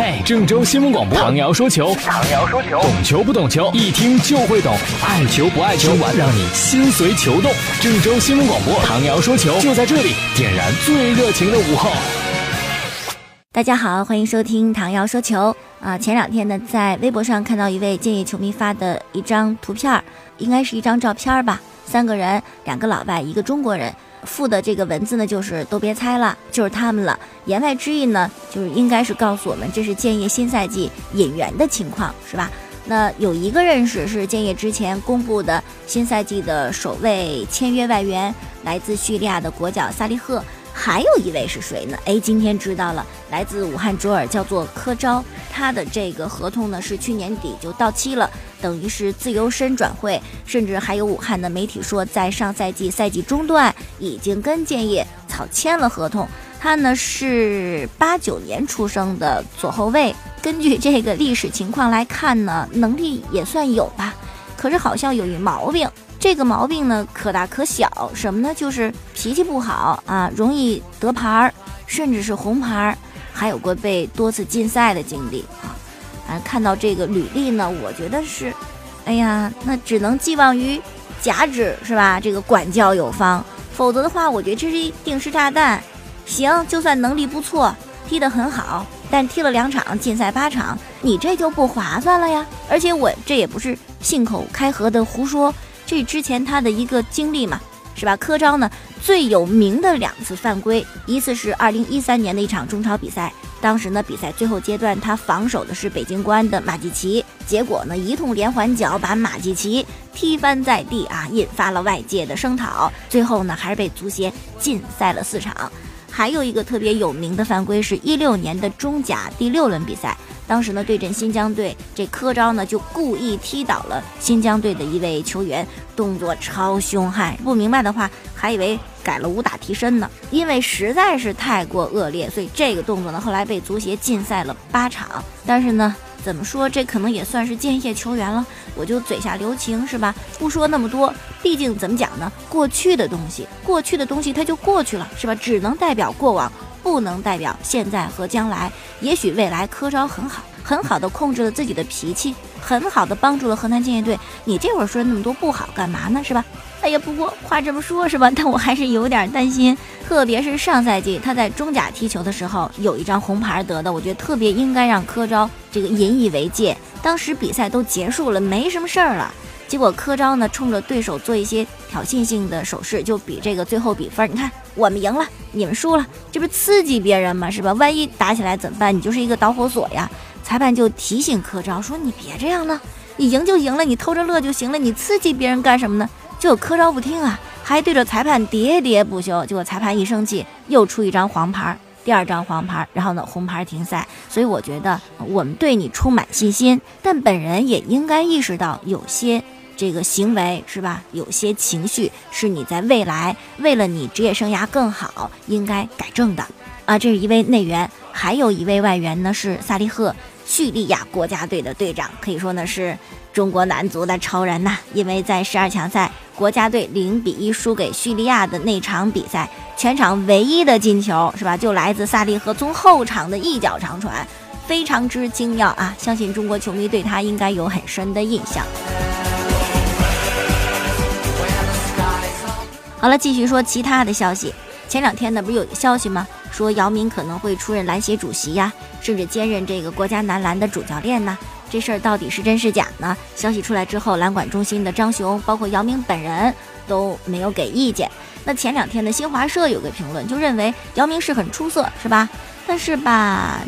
嘿，郑州新闻广播，唐瑶说球，唐瑶说球，懂球不懂球，一听就会懂，爱球不爱球，让你心随球动。郑州新闻广播，唐瑶说球，就在这里，点燃最热情的午后。大家好，欢迎收听唐瑶说球啊！前两天呢，在微博上看到一位建业球迷发的一张图片，应该是一张照片吧，三个人，两个老外，一个中国人。附的这个文字呢，就是都别猜了，就是他们了。言外之意呢，就是应该是告诉我们，这是建业新赛季引援的情况，是吧？那有一个认识是建业之前公布的新赛季的首位签约外援，来自叙利亚的国脚萨利赫。还有一位是谁呢？哎，今天知道了，来自武汉卓尔，叫做柯昭，他的这个合同呢是去年底就到期了，等于是自由身转会，甚至还有武汉的媒体说，在上赛季赛季中段已经跟建业草签了合同。他呢是八九年出生的左后卫，根据这个历史情况来看呢，能力也算有吧，可是好像有一毛病。这个毛病呢，可大可小。什么呢？就是脾气不好啊，容易得牌儿，甚至是红牌儿，还有过被多次禁赛的经历啊。啊，看到这个履历呢，我觉得是，哎呀，那只能寄望于甲指是吧？这个管教有方，否则的话，我觉得这是一定时炸弹。行，就算能力不错，踢得很好，但踢了两场禁赛八场，你这就不划算了呀。而且我这也不是信口开河的胡说。这之前他的一个经历嘛，是吧？柯昭呢最有名的两次犯规，一次是二零一三年的一场中超比赛，当时呢比赛最后阶段他防守的是北京国安的马季奇，结果呢一通连环脚把马季奇踢翻在地啊，引发了外界的声讨，最后呢还是被足协禁赛了四场。还有一个特别有名的犯规是一六年的中甲第六轮比赛。当时呢，对阵新疆队，这科昭呢就故意踢倒了新疆队的一位球员，动作超凶悍。不明白的话，还以为改了武打替身呢。因为实在是太过恶劣，所以这个动作呢后来被足协禁赛了八场。但是呢，怎么说这可能也算是建业球员了，我就嘴下留情是吧？不说那么多，毕竟怎么讲呢？过去的东西，过去的东西它就过去了是吧？只能代表过往。不能代表现在和将来，也许未来科昭很好，很好的控制了自己的脾气，很好的帮助了河南建业队。你这会儿说那么多不好干嘛呢？是吧？哎呀，不过话这么说，是吧？但我还是有点担心，特别是上赛季他在中甲踢球的时候，有一张红牌得的，我觉得特别应该让科昭这个引以为戒。当时比赛都结束了，没什么事儿了。结果科昭呢，冲着对手做一些挑衅性的手势，就比这个最后比分。你看，我们赢了，你们输了，这不刺激别人吗？是吧？万一打起来怎么办？你就是一个导火索呀！裁判就提醒科昭说：“你别这样了，你赢就赢了，你偷着乐就行了，你刺激别人干什么呢？”就柯昭不听啊，还对着裁判喋喋不休。结果裁判一生气，又出一张黄牌，第二张黄牌，然后呢，红牌停赛。所以我觉得我们对你充满信心，但本人也应该意识到有些。这个行为是吧？有些情绪是你在未来为了你职业生涯更好应该改正的啊！这是一位内援，还有一位外援呢，是萨利赫，叙利亚国家队的队长，可以说呢是中国男足的超人呐！因为在十二强赛国家队零比一输给叙利亚的那场比赛，全场唯一的进球是吧？就来自萨利赫从后场的一脚长传，非常之精妙啊！相信中国球迷对他应该有很深的印象。好了，继续说其他的消息。前两天呢，不是有个消息吗？说姚明可能会出任篮协主席呀，甚至兼任这个国家男篮的主教练呢。这事儿到底是真是假呢？消息出来之后，篮管中心的张雄，包括姚明本人都没有给意见。那前两天的新华社有个评论，就认为姚明是很出色，是吧？但是吧，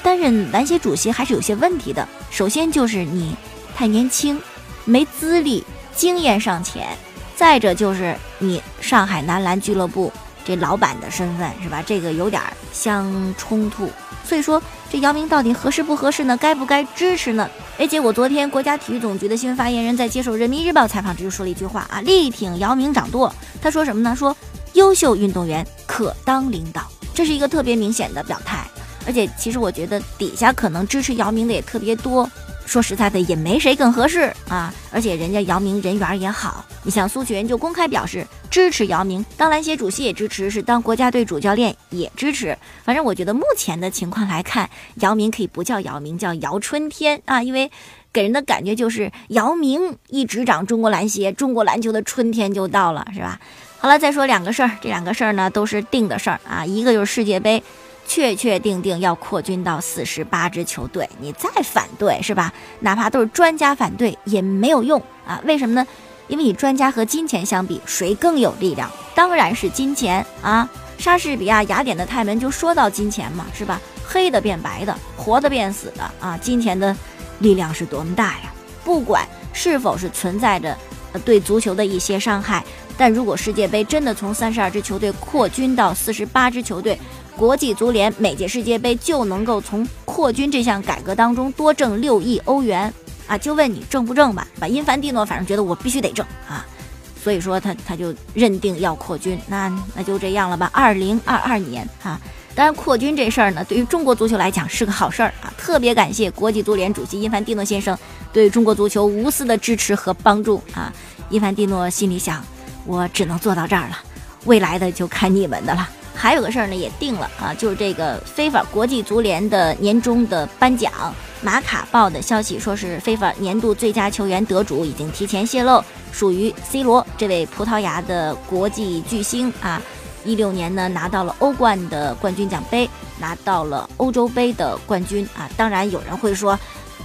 担任篮协主席还是有些问题的。首先就是你太年轻，没资历，经验尚浅。再者就是你上海男篮俱乐部这老板的身份是吧？这个有点相冲突，所以说这姚明到底合适不合适呢？该不该支持呢？哎，结果昨天国家体育总局的新闻发言人，在接受人民日报采访时就说了一句话啊，力挺姚明掌舵。他说什么呢？说优秀运动员可当领导，这是一个特别明显的表态。而且其实我觉得底下可能支持姚明的也特别多。说实在的，也没谁更合适啊。而且人家姚明人缘也好，你像苏群就公开表示支持姚明，当篮协主席也支持，是当国家队主教练也支持。反正我觉得目前的情况来看，姚明可以不叫姚明，叫姚春天啊，因为给人的感觉就是姚明一执掌中国篮协，中国篮球的春天就到了，是吧？好了，再说两个事儿，这两个事儿呢都是定的事儿啊，一个就是世界杯。确确定定要扩军到四十八支球队，你再反对是吧？哪怕都是专家反对也没有用啊！为什么呢？因为你专家和金钱相比，谁更有力量？当然是金钱啊！莎士比亚《雅典的泰门》就说到金钱嘛，是吧？黑的变白的，活的变死的啊！金钱的力量是多么大呀！不管是否是存在着对足球的一些伤害，但如果世界杯真的从三十二支球队扩军到四十八支球队，国际足联每届世界杯就能够从扩军这项改革当中多挣六亿欧元啊！就问你挣不挣吧？把因凡蒂诺反正觉得我必须得挣啊，所以说他他就认定要扩军，那那就这样了吧。二零二二年啊，当然扩军这事儿呢，对于中国足球来讲是个好事儿啊！特别感谢国际足联主席因凡蒂诺先生对中国足球无私的支持和帮助啊！因凡蒂诺心里想，我只能做到这儿了，未来的就看你们的了。还有个事儿呢，也定了啊，就是这个非法国际足联的年终的颁奖，马卡报的消息说是非法年度最佳球员得主已经提前泄露，属于 C 罗这位葡萄牙的国际巨星啊，一六年呢拿到了欧冠的冠军奖杯，拿到了欧洲杯的冠军啊，当然有人会说。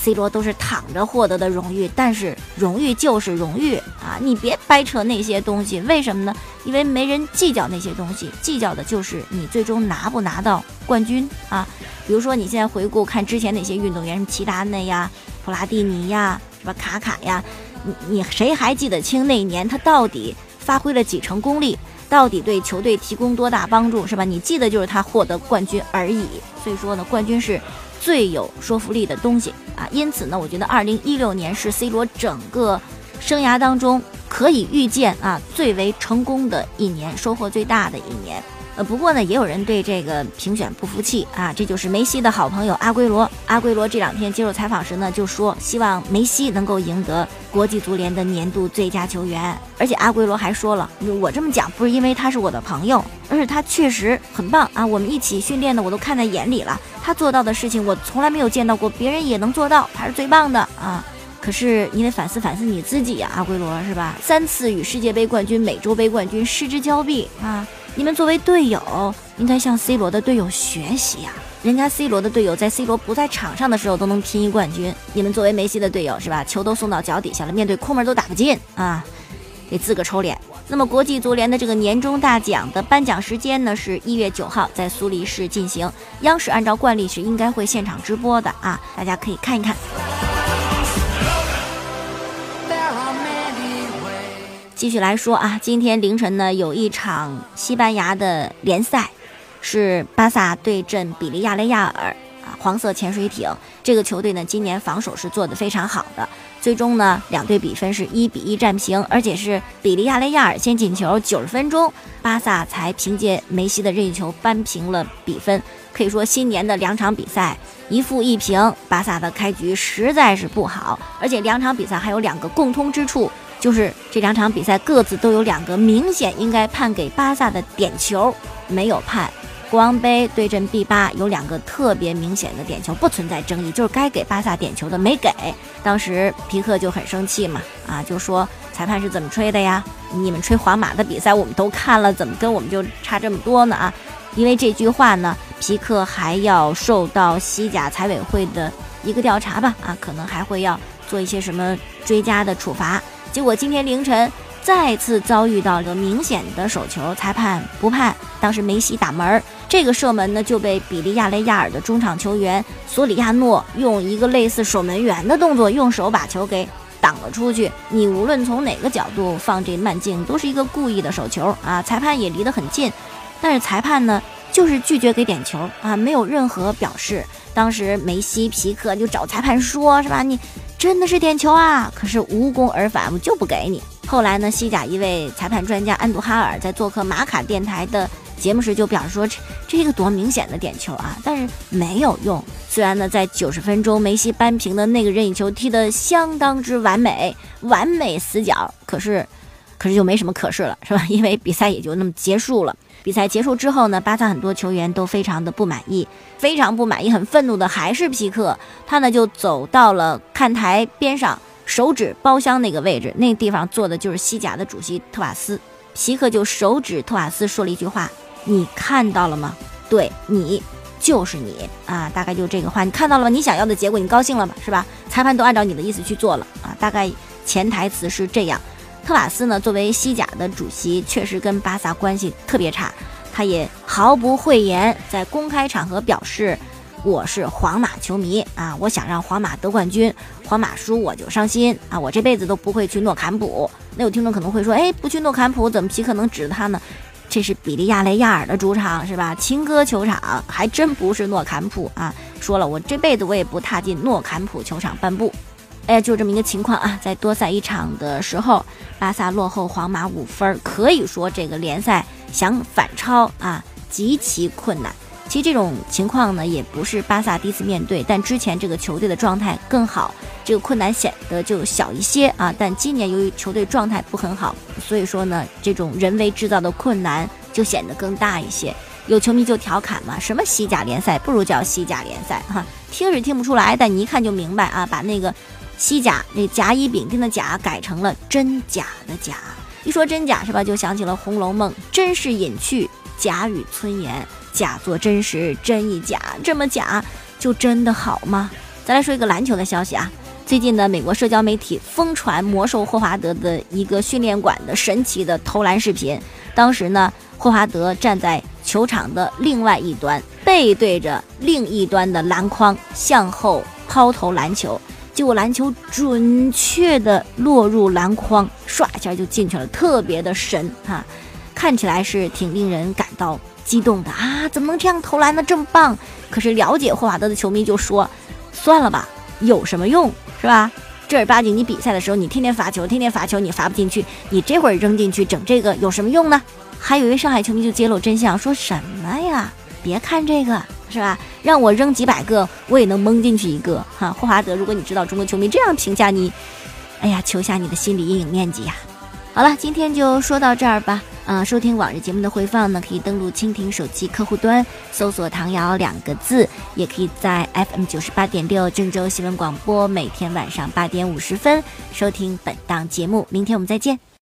C 罗都是躺着获得的荣誉，但是荣誉就是荣誉啊！你别掰扯那些东西，为什么呢？因为没人计较那些东西，计较的就是你最终拿不拿到冠军啊！比如说你现在回顾看之前那些运动员，什么齐达内呀、普拉蒂尼呀、什么卡卡呀，你你谁还记得清那一年他到底发挥了几成功力，到底对球队提供多大帮助，是吧？你记得就是他获得冠军而已。所以说呢，冠军是。最有说服力的东西啊，因此呢，我觉得二零一六年是 C 罗整个生涯当中可以预见啊最为成功的一年，收获最大的一年。呃，不过呢，也有人对这个评选不服气啊，这就是梅西的好朋友阿圭罗。阿圭罗这两天接受采访时呢，就说希望梅西能够赢得国际足联的年度最佳球员。而且阿圭罗还说了，我这么讲不是因为他是我的朋友，而是他确实很棒啊，我们一起训练的我都看在眼里了，他做到的事情我从来没有见到过别人也能做到，他是最棒的啊。可是你得反思反思你自己呀，阿圭罗是吧？三次与世界杯冠军、美洲杯冠军失之交臂啊。你们作为队友，应该向 C 罗的队友学习呀！人家 C 罗的队友在 C 罗不在场上的时候都能拼一冠军，你们作为梅西的队友是吧？球都送到脚底下了，面对空门都打不进啊，得自个儿抽脸。那么国际足联的这个年终大奖的颁奖时间呢，是一月九号在苏黎世进行，央视按照惯例是应该会现场直播的啊，大家可以看一看。继续来说啊，今天凌晨呢有一场西班牙的联赛，是巴萨对阵比利亚雷亚尔啊，黄色潜水艇这个球队呢今年防守是做得非常好的，最终呢两队比分是一比一战平，而且是比利亚雷亚尔先进球九十分钟，巴萨才凭借梅西的任意球扳平了比分。可以说新年的两场比赛一负一平，巴萨的开局实在是不好，而且两场比赛还有两个共通之处。就是这两场比赛各自都有两个明显应该判给巴萨的点球没有判，国王杯对阵 B 八有两个特别明显的点球不存在争议，就是该给巴萨点球的没给。当时皮克就很生气嘛，啊，就说裁判是怎么吹的呀？你们吹皇马的比赛我们都看了，怎么跟我们就差这么多呢？啊，因为这句话呢，皮克还要受到西甲财委会的一个调查吧？啊，可能还会要做一些什么追加的处罚。结果今天凌晨再次遭遇到了明显的手球，裁判不判。当时梅西打门，这个射门呢就被比利亚雷亚尔的中场球员索里亚诺用一个类似守门员的动作，用手把球给挡了出去。你无论从哪个角度放这慢镜，都是一个故意的手球啊！裁判也离得很近，但是裁判呢就是拒绝给点球啊，没有任何表示。当时梅西、皮克就找裁判说，是吧？你。真的是点球啊！可是无功而返，我就不给你。后来呢，西甲一位裁判专家安杜哈尔在做客马卡电台的节目时就表示说：“这这个多明显的点球啊！”但是没有用。虽然呢，在九十分钟梅西扳平的那个任意球踢得相当之完美，完美死角，可是，可是就没什么可是了，是吧？因为比赛也就那么结束了。比赛结束之后呢，巴萨很多球员都非常的不满意，非常不满意，很愤怒的还是皮克，他呢就走到了看台边上，手指包厢那个位置，那地方坐的就是西甲的主席特瓦斯，皮克就手指特瓦斯说了一句话：“你看到了吗？对你。”就是你啊，大概就这个话，你看到了吗？你想要的结果，你高兴了吗？是吧？裁判都按照你的意思去做了啊，大概潜台词是这样。特瓦斯呢，作为西甲的主席，确实跟巴萨关系特别差，他也毫不讳言，在公开场合表示，我是皇马球迷啊，我想让皇马得冠军，皇马输我就伤心啊，我这辈子都不会去诺坎普。那有听众可能会说，哎，不去诺坎普，怎么皮克能指着他呢？这是比利亚雷亚尔的主场是吧？情歌球场还真不是诺坎普啊！说了，我这辈子我也不踏进诺坎普球场半步。哎呀，就这么一个情况啊！在多赛一场的时候，巴萨落后皇马五分，可以说这个联赛想反超啊极其困难。其实这种情况呢，也不是巴萨第一次面对，但之前这个球队的状态更好，这个困难显得就小一些啊。但今年由于球队状态不很好，所以说呢，这种人为制造的困难就显得更大一些。有球迷就调侃嘛，什么西甲联赛不如叫西甲联赛哈，听是听不出来，但你一看就明白啊。把那个西甲那甲乙丙丁的甲改成了真假的假，一说真假是吧，就想起了《红楼梦》，真是隐去，假语村言。假作真实，真亦假，这么假就真的好吗？再来说一个篮球的消息啊，最近呢，美国社交媒体疯传魔兽霍华德的一个训练馆的神奇的投篮视频。当时呢，霍华德站在球场的另外一端，背对着另一端的篮筐，向后抛投篮球，结果篮球准确的落入篮筐，唰一下就进去了，特别的神哈，看起来是挺令人感到。激动的啊，怎么能这样投篮呢？这么棒！可是了解霍华德的球迷就说：“算了吧，有什么用，是吧？正儿八经你比赛的时候，你天天罚球，天天罚球，你罚不进去，你这会儿扔进去整这个有什么用呢？”还有一位上海球迷就揭露真相，说什么呀？别看这个，是吧？让我扔几百个，我也能蒙进去一个。哈，霍华德，如果你知道中国球迷这样评价你，哎呀，求下你的心理阴影面积呀！好了，今天就说到这儿吧。啊，收听往日节目的回放呢，可以登录蜻蜓手机客户端，搜索“唐瑶”两个字，也可以在 FM 九十八点六郑州新闻广播每天晚上八点五十分收听本档节目。明天我们再见。